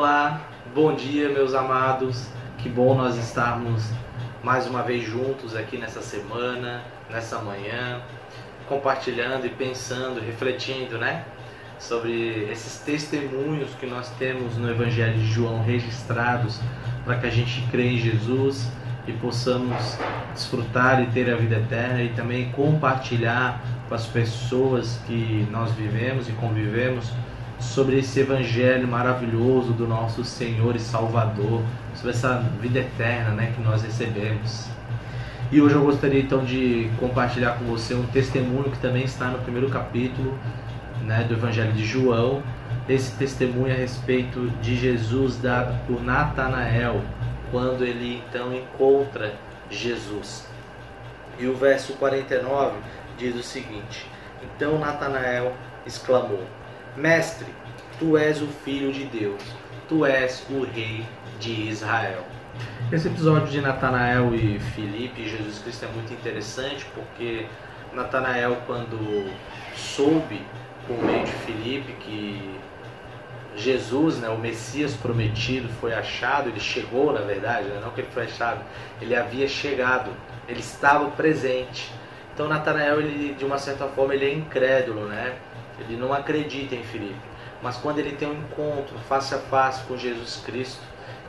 Olá, bom dia, meus amados. Que bom nós estarmos mais uma vez juntos aqui nessa semana, nessa manhã, compartilhando e pensando, refletindo, né? Sobre esses testemunhos que nós temos no Evangelho de João registrados para que a gente creia em Jesus e possamos desfrutar e ter a vida eterna e também compartilhar com as pessoas que nós vivemos e convivemos sobre esse evangelho maravilhoso do nosso Senhor e Salvador, sobre essa vida eterna, né, que nós recebemos. E hoje eu gostaria então de compartilhar com você um testemunho que também está no primeiro capítulo, né, do Evangelho de João. Esse testemunho a respeito de Jesus dado por Natanael, quando ele então encontra Jesus. E o verso 49 diz o seguinte: Então Natanael exclamou: Mestre, tu és o Filho de Deus, tu és o Rei de Israel. Esse episódio de Natanael e Filipe e Jesus Cristo é muito interessante porque Natanael, quando soube por meio de Filipe que Jesus, né, o Messias prometido, foi achado, ele chegou na verdade, né, não que ele foi achado, ele havia chegado, ele estava presente. Então Natanael, ele, de uma certa forma, ele é incrédulo, né? Ele não acredita em Filipe. Mas quando ele tem um encontro face a face com Jesus Cristo,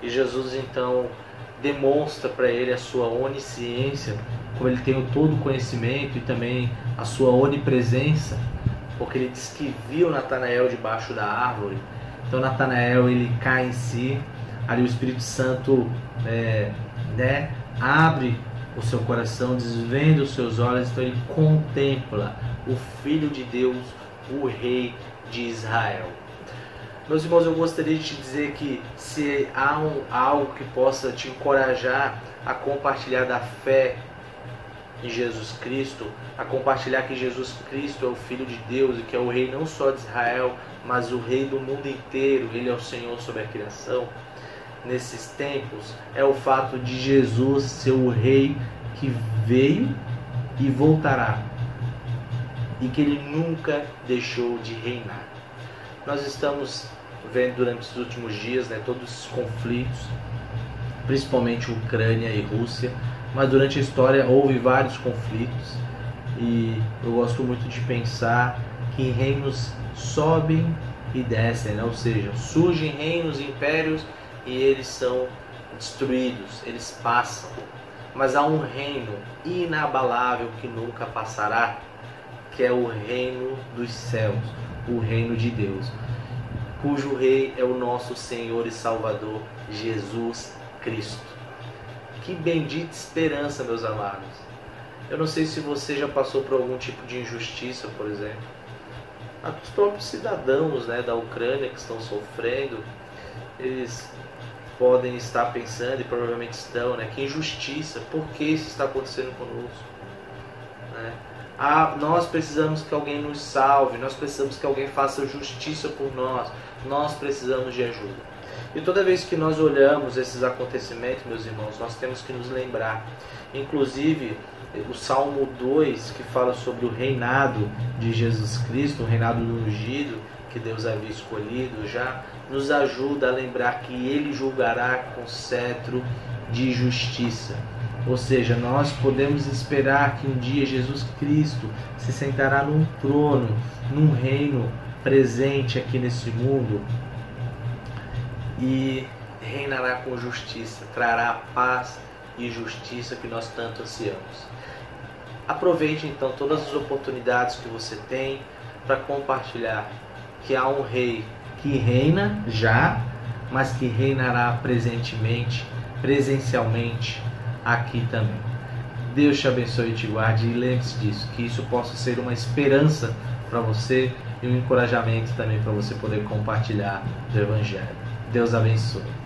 e Jesus então demonstra para ele a sua onisciência, como ele tem o todo conhecimento e também a sua onipresença, porque ele diz que viu Natanael debaixo da árvore. Então Natanael ele cai em si, ali o Espírito Santo é, né, abre o seu coração, desvenda os seus olhos, então ele contempla o Filho de Deus o rei de Israel. Meus irmãos, eu gostaria de te dizer que se há um, algo que possa te encorajar a compartilhar da fé em Jesus Cristo, a compartilhar que Jesus Cristo é o Filho de Deus e que é o Rei não só de Israel, mas o Rei do mundo inteiro, Ele é o Senhor sobre a criação. Nesses tempos, é o fato de Jesus ser o Rei que veio e voltará e que ele nunca deixou de reinar. Nós estamos vendo durante os últimos dias né, todos esses conflitos, principalmente Ucrânia e Rússia, mas durante a história houve vários conflitos e eu gosto muito de pensar que reinos sobem e descem, né? ou seja, surgem reinos, impérios e eles são destruídos, eles passam. Mas há um reino inabalável que nunca passará, que é o reino dos céus, o reino de Deus, cujo rei é o nosso Senhor e Salvador Jesus Cristo. Que bendita esperança, meus amados. Eu não sei se você já passou por algum tipo de injustiça, por exemplo. Os próprios cidadãos né, da Ucrânia que estão sofrendo, eles podem estar pensando e provavelmente estão, né? Que injustiça, por que isso está acontecendo conosco? Né? Ah, nós precisamos que alguém nos salve, nós precisamos que alguém faça justiça por nós, nós precisamos de ajuda. E toda vez que nós olhamos esses acontecimentos, meus irmãos, nós temos que nos lembrar. Inclusive, o Salmo 2, que fala sobre o reinado de Jesus Cristo, o reinado do ungido, que Deus havia escolhido já, nos ajuda a lembrar que ele julgará com cetro de justiça. Ou seja, nós podemos esperar que um dia Jesus Cristo se sentará num trono, num reino presente aqui nesse mundo e reinará com justiça, trará paz e justiça que nós tanto ansiamos. Aproveite então todas as oportunidades que você tem para compartilhar que há um rei que reina já, mas que reinará presentemente, presencialmente aqui também. Deus te abençoe e te guarde e lembre-se disso, que isso possa ser uma esperança para você e um encorajamento também para você poder compartilhar o Evangelho. Deus abençoe.